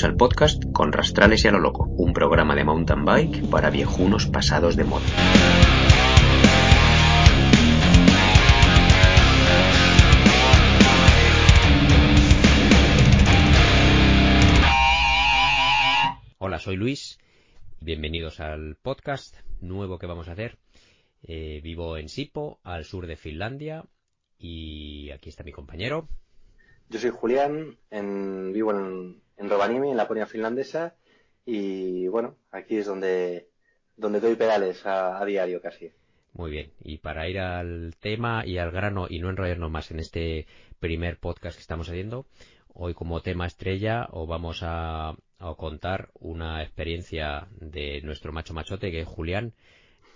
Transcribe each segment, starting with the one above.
Bienvenidos al podcast Con Rastrales y a lo Loco, un programa de mountain bike para viejunos pasados de moda. Hola, soy Luis. Bienvenidos al podcast nuevo que vamos a hacer. Eh, vivo en Sipo, al sur de Finlandia, y aquí está mi compañero. Yo soy Julián, vivo en, en Rovaniemi, en la Laponia finlandesa, y bueno, aquí es donde, donde doy pedales a, diario casi. Muy bien, y para ir al tema y al grano y no enrollarnos más en este primer podcast que estamos haciendo, hoy como tema estrella os vamos a, contar una experiencia de nuestro macho machote que es Julián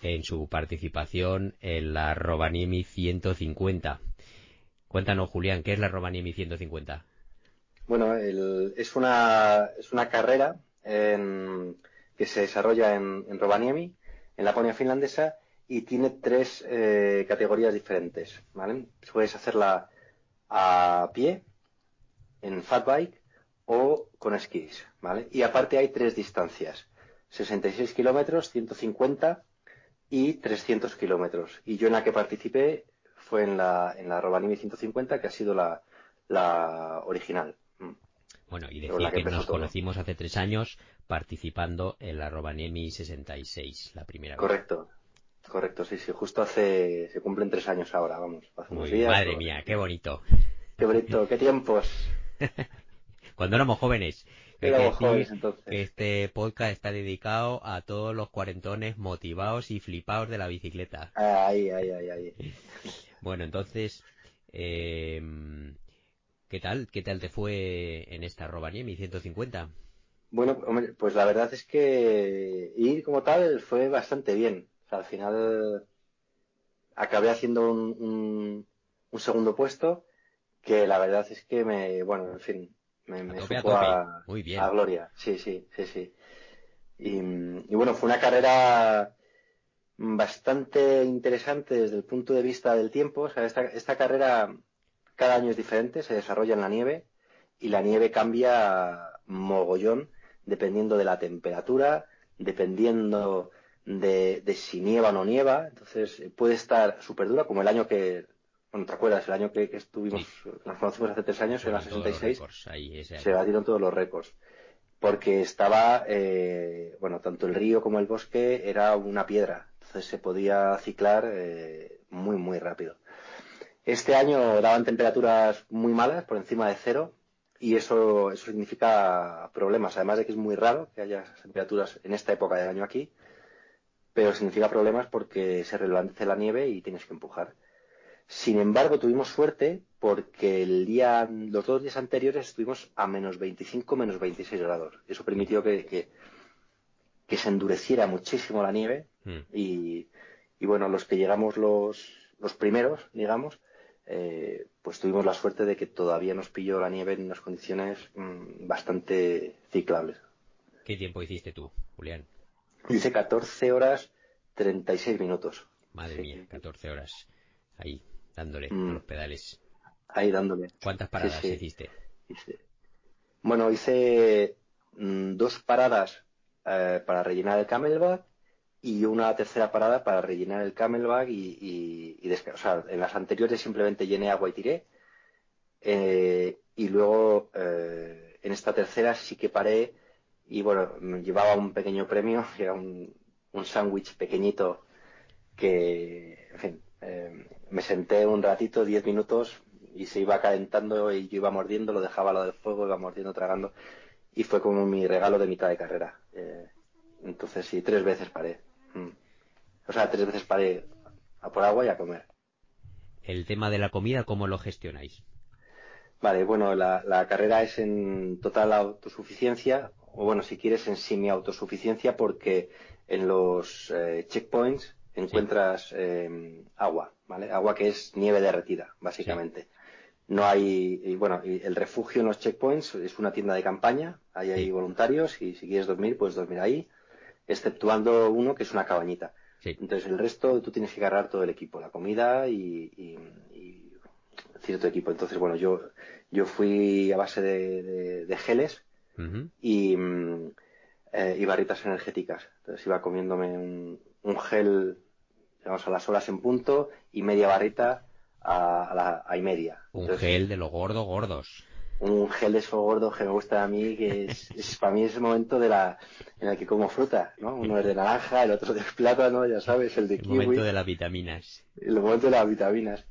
en su participación en la Rovaniemi 150. Cuéntanos, Julián, ¿qué es la Rovaniemi 150? Bueno, es, una, es una carrera que se desarrolla en, en, Rovaniemi, en la Laponia finlandesa, y tiene tres eh, categorías diferentes. ¿vale? Puedes hacerla a pie, en fat bike o con esquís. ¿vale? Y aparte hay tres distancias. 66 kilómetros, 150 y 300 kilómetros. Y yo en la que participé fue en la, en la Rovaniemi 150, que ha sido la, la original. Bueno, y decía que, nos conocimos hace tres años participando en la Rovaniemi 66, la primera Correcto. Correcto, sí, sí, justo hace, se cumplen tres años ahora, vamos, Madre mía, qué bonito. Qué bonito, qué tiempos. Cuando éramos jóvenes. Este podcast está dedicado a todos los cuarentones motivados y flipados de la bicicleta. Ay, ay, ay, ay. Bueno, entonces, em, ¿qué tal? ¿Qué tal te fue en esta Rovaniemi 150? Bueno, pues la verdad es que ir como tal fue bastante bien. al final acabé haciendo un, un segundo puesto que la verdad es que me, bueno, en fin, me, me a, Muy bien. a, gloria. Sí, sí, sí, sí. Y, bueno, fue una carrera bastante interesante desde el punto de vista del tiempo. O sea, esta, esta carrera cada año es diferente, se desarrolla en la nieve y la nieve cambia mogollón dependiendo de la temperatura, dependiendo de, de si nieva o no nieva. Entonces puede estar súper dura, como el año que bueno, ¿te acuerdas? El año que, estuvimos, nos conocimos hace tres años, en la 66, se batieron todos los récords. Porque estaba, eh, bueno, tanto el río como el bosque era una piedra. Entonces se podía ciclar eh, muy, muy rápido. Este año daban temperaturas muy malas, por encima de cero, y eso, eso significa problemas. Además de que es muy raro que haya temperaturas en esta época del año aquí, pero significa problemas porque se relance la nieve y tienes que empujar. Sin embargo, tuvimos suerte porque el día, los dos días anteriores estuvimos a menos 25, menos 26 grados. Eso permitió que, que, se endureciera muchísimo la nieve hmm. y, y, bueno, los que llegamos los, los primeros, digamos, eh, pues tuvimos la suerte de que todavía nos pilló la nieve en unas condiciones mm, bastante ciclables. ¿Qué tiempo hiciste tú, Julián? Hice 14 horas 36 minutos. Madre mía, 14 horas. Ahí, dándole mm. los pedales. Ahí dándole. ¿Cuántas paradas hiciste? Bueno, hice mm, dos paradas eh, para rellenar el camelback y una tercera parada para rellenar el camelback y, y, o en las anteriores simplemente llené agua y tiré. Eh, y luego eh, en esta tercera sí que paré y bueno, llevaba un pequeño premio, que era un, un sándwich pequeñito que, en fin, me senté un ratito, diez minutos, y se iba calentando y yo iba mordiendo, lo dejaba a lo del fuego, iba mordiendo, tragando, y fue como mi regalo de mitad de carrera. Eh, entonces sí, tres veces paré. O sea, tres veces paré a por agua y a comer. El tema de la comida, ¿cómo lo gestionáis? Vale, bueno, la, carrera es en total autosuficiencia, o bueno, si quieres en semi-autosuficiencia, porque en los eh, checkpoints encuentras eh, agua, ¿vale? Agua que es nieve derretida, básicamente. No hay, y bueno, el refugio en los checkpoints es una tienda de campaña, ahí hay voluntarios y si quieres dormir, puedes dormir ahí, exceptuando uno que es una cabañita. Entonces el resto tú tienes que agarrar todo el equipo, la comida y, cierto equipo. Entonces, bueno, yo, yo fui a base de, geles y, eh, y, barritas energéticas. Entonces iba comiéndome un, un, gel, digamos, a las horas en punto y media barrita a, la a y media. Un gel de lo gordo gordos un gel gordo que me gusta a mí, que es, para mí es el momento de la, en el que como fruta, ¿no? Uno es de naranja, el otro de plátano, ya sabes, el de kiwi. El momento de las vitaminas. El momento de las vitaminas.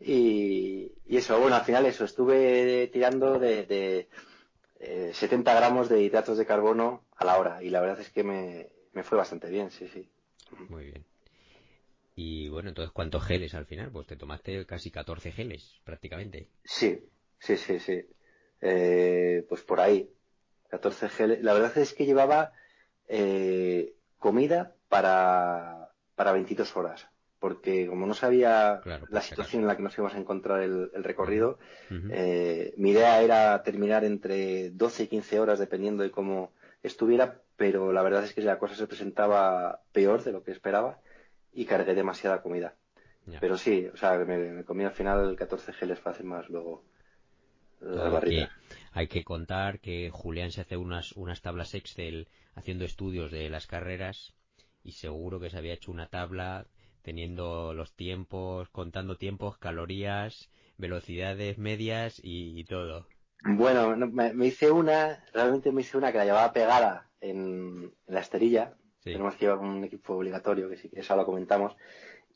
Y, y eso, bueno, al final eso, estuve tirando de, de 70 eh, gramos de hidratos de carbono a la hora y la verdad es que me, me fue bastante bien, sí, sí. Muy bien. Y bueno, entonces, ¿cuántos geles al final? Pues te tomaste casi 14 geles, prácticamente. Sí, sí, sí, sí. Eh, pues por ahí. 14 geles. La verdad es que llevaba eh, comida para, para 22 horas. Porque como no sabía la situación en la que nos íbamos a encontrar el, recorrido, eh, mi idea era terminar entre 12 y 15 horas dependiendo de cómo estuviera, pero la verdad es que la cosa se presentaba peor de lo que esperaba y cargué demasiada comida. Pero sí, o sea, me, me comí al final 14 geles fácil más luego hay que contar que Julián se hace unas, unas tablas Excel haciendo estudios de las carreras y seguro que se había hecho una tabla teniendo los tiempos, contando tiempos, calorías, velocidades medias y, todo. Bueno, me, hice una, realmente me hice una que la llevaba pegada en, la esterilla. Tenemos que llevar un equipo obligatorio, que sí que eso lo comentamos.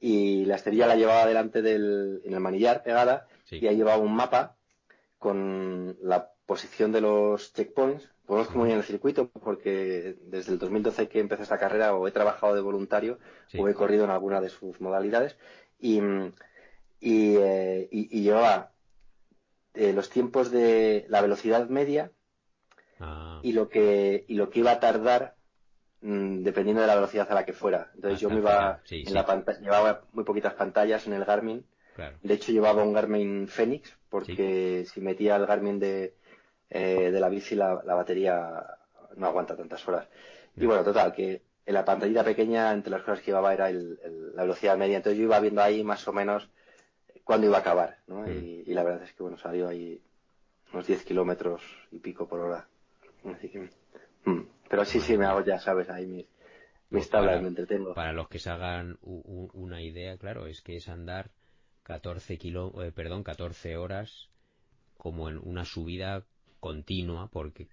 Y la esterilla la llevaba delante del, en el manillar pegada y ahí llevaba un mapa con la posición de los checkpoints. Conozco muy bien el circuito porque desde el 2012 que empecé esta carrera o he trabajado de voluntario o he corrido en alguna de sus modalidades y, y, eh, llevaba eh, los tiempos de la velocidad media ah. y lo que y lo que iba a tardar mm, dependiendo de la velocidad a la que fuera. Entonces yo me iba en la pantalla, llevaba muy poquitas pantallas en el Garmin. De hecho llevaba un Garmin Fenix porque si metía el Garmin de, eh, de la bici la, batería no aguanta tantas horas. Y bueno, total, que en la pantallita pequeña, entre las cosas que llevaba era la velocidad media. Entonces yo iba viendo ahí más o menos cuándo iba a acabar, ¿no? Mm. Y, la verdad es que, bueno, salió ahí unos 10 kilómetros y pico por hora. Mm. Pero sí, sí, me hago, ya sabes, ahí mis, mis pues tablas, me entretengo. Para los que se hagan una idea, claro, es que es andar 14 kilo, eh, perdón, 14 horas como en una subida continua porque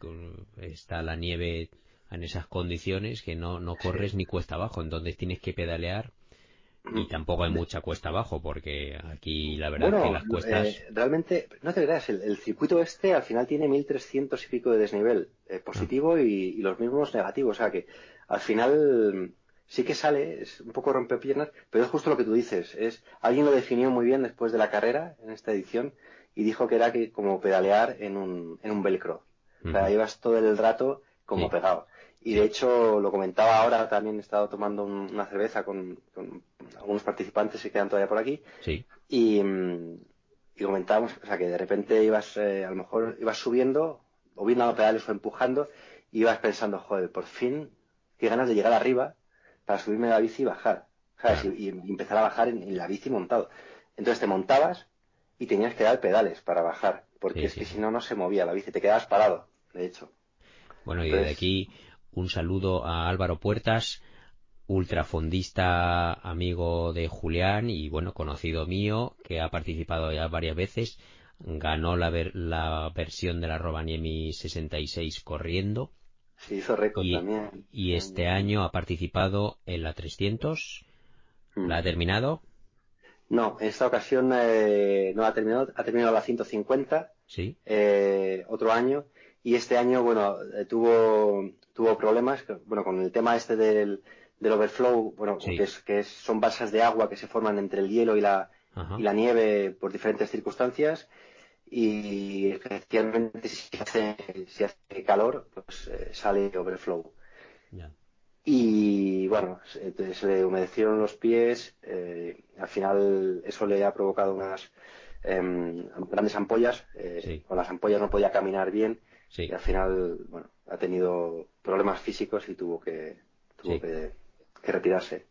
está la nieve en esas condiciones que no, no corres ni cuesta abajo, entonces tienes que pedalear y tampoco hay mucha cuesta abajo porque aquí la verdad es que las cuestas eh, realmente no te creas el, circuito este al final tiene 1300 y pico de desnivel eh, positivo y, y, los mismos negativos. O sea que al final sí que sale, es un poco rompepiernas, pero es justo lo que tú dices. Es, alguien lo definió muy bien después de la carrera, en esta edición, y dijo que era que como pedalear en un, en un velcro. O sea, ibas todo el rato como pegado. Y de hecho, lo comentaba ahora, también he estado tomando una cerveza con, algunos participantes que quedan todavía por aquí. Sí. Y, y comentábamos, o sea, que de repente ibas, eh, a lo mejor ibas subiendo, o viendo los pedales o empujando, y ibas pensando, joder, por fin, qué ganas de llegar arriba, para subirme a la bici y bajar, ¿sabes? Y, empezar a bajar en, la bici montado. Entonces te montabas y tenías que dar pedales para bajar, porque es que si no, no se movía la bici, te quedabas parado, de hecho. Bueno, y desde aquí un saludo a Álvaro Puertas, ultrafondista amigo de Julián y bueno, conocido mío, que ha participado ya varias veces, ganó la, la versión de la Robaniemi 66 corriendo Sí, hizo récord y, también. Y este año ha participado en la 300. Mm. ¿La ha terminado? No, en esta ocasión eh, no ha terminado, ha terminado la 150. Sí. Eh, otro año. Y este año, bueno, eh, tuvo, tuvo problemas, bueno, con el tema este del, del overflow, bueno, que, es, que son balsas de agua que se forman entre el hielo y la, y la nieve por diferentes circunstancias y efectivamente si hace, si hace calor pues eh, sale overflow. Y bueno se, le humedecieron los pies eh, al final eso le ha provocado unas em, grandes ampollas eh, con las ampollas no podía caminar bien y al final bueno ha tenido problemas físicos y tuvo que tuvo que, retirarse.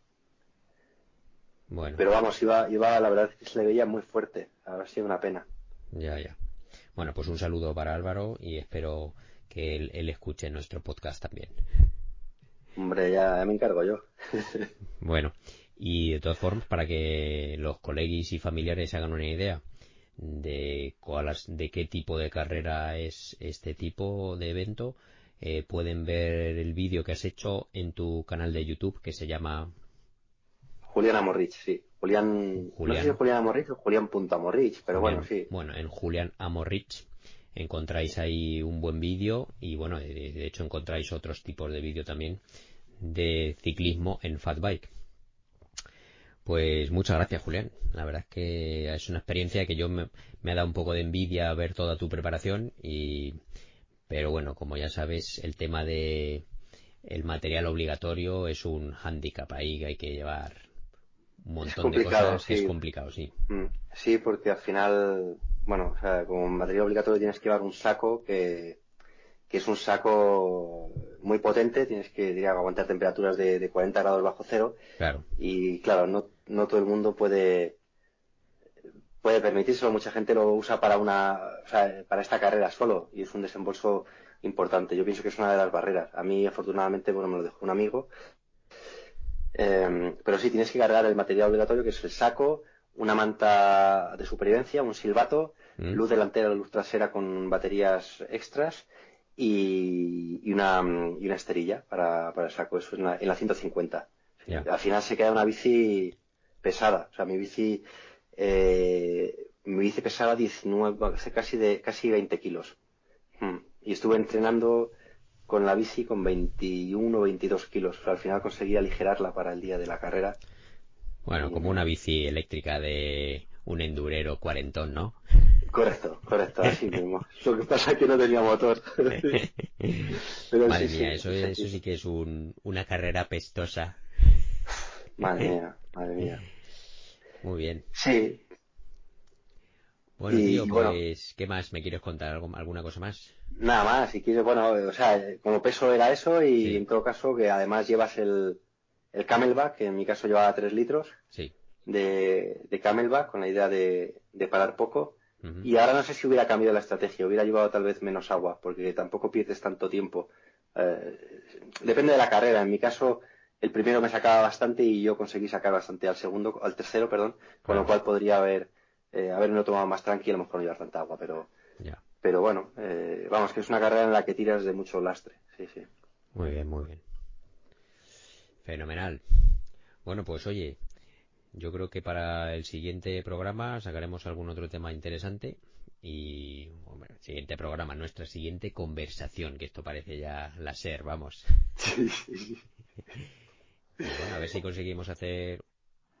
Bueno. pero vamos iba iba la verdad es que se le veía muy fuerte ha sido una pena ya, ya. Bueno, pues un saludo para Álvaro y espero que él, escuche nuestro podcast también. Hombre, ya me encargo yo. bueno, y de todas formas, para que los colegis y familiares hagan una idea de, de qué tipo de carrera es este tipo de evento, eh, pueden ver el vídeo que has hecho en tu canal de YouTube que se llama Julián Amorrich, sí. Julián, Julián. no sé si Julián Amorrich o Julián Amorrich, pero bueno, sí. Bueno, en Julián Amorrich encontráis ahí un buen vídeo y bueno, de, hecho encontráis otros tipos de vídeo también de ciclismo en Fatbike. Pues muchas gracias, Julián. La verdad es que es una experiencia que yo me, me ha dado un poco de envidia ver toda tu preparación y pero bueno, como ya sabes, el tema de el material obligatorio es un hándicap ahí hay que llevar un montón de cosas. Es complicado, sí. Mm, sí, porque al final, bueno, o sea, como material obligatorio tienes que llevar un saco que, que es un saco muy potente, tienes que diría, aguantar temperaturas de, de 40 grados bajo cero. Claro. Y claro, no, no todo el mundo puede puede permitírselo, mucha gente lo usa para una, o sea, para esta carrera solo y es un desembolso importante. Yo pienso que es una de las barreras. A mí, afortunadamente, bueno, me lo dejó un amigo. Em, pero sí, tienes que cargar el material obligatorio, que es el saco, una manta de supervivencia, un silbato, mm. luz delantera, luz trasera con baterías extras y, una, y una esterilla para, para el saco. Eso en la, en la 150. Al final se queda una bici pesada. O sea, mi bici eh, mi bici pesaba 19, casi, de, casi 20 kilos. Hmm. Y estuve entrenando con la bici con 21 o 22 kilos. al final conseguí aligerarla para el día de la carrera. Bueno, como una bici eléctrica de un endurero cuarentón, ¿no? Correcto, correcto, así mismo. Lo que pasa es que no tenía motor. madre mía, eso, eso sí que es un, una carrera pestosa. Madre mía, madre mía. Muy bien. Sí. Bueno, tío, pues, ¿qué más? ¿Me quieres contar algo, alguna cosa más? Nada más, si quieres, bueno, o sea, como peso era eso y en todo caso que además llevas el, el camelback, que en mi caso llevaba 3 litros sí. de, de camelback con la idea de, de parar poco. Y ahora no sé si hubiera cambiado la estrategia, hubiera llevado tal vez menos agua, porque tampoco pierdes tanto tiempo. Eh, depende de la carrera. En mi caso, el primero me sacaba bastante y yo conseguí sacar bastante al segundo, al tercero, perdón, con lo cual podría haber, eh, haberme tomado más tranquilo, a lo mejor no llevar tanta agua, pero, pero bueno, eh, vamos, que es una carrera en la que tiras de mucho lastre, sí, sí. Muy bien, muy bien. Fenomenal. Bueno, pues oye, yo creo que para el siguiente programa sacaremos algún otro tema interesante y bueno, siguiente programa, nuestra siguiente conversación, que esto parece ya la ser, vamos. Sí, sí, bueno, a ver si conseguimos hacer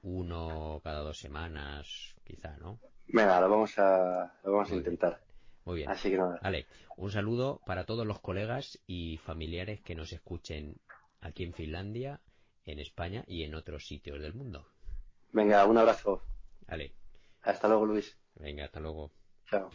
uno cada dos semanas, quizá, ¿no? Venga, lo vamos a, lo vamos a intentar. Muy bien. Así que nada. Vale, un saludo para todos los colegas y familiares que nos escuchen aquí en Finlandia, en España y en otros sitios del mundo. Venga, un abrazo. Vale. Hasta luego, Luis. Venga, hasta luego. Chao.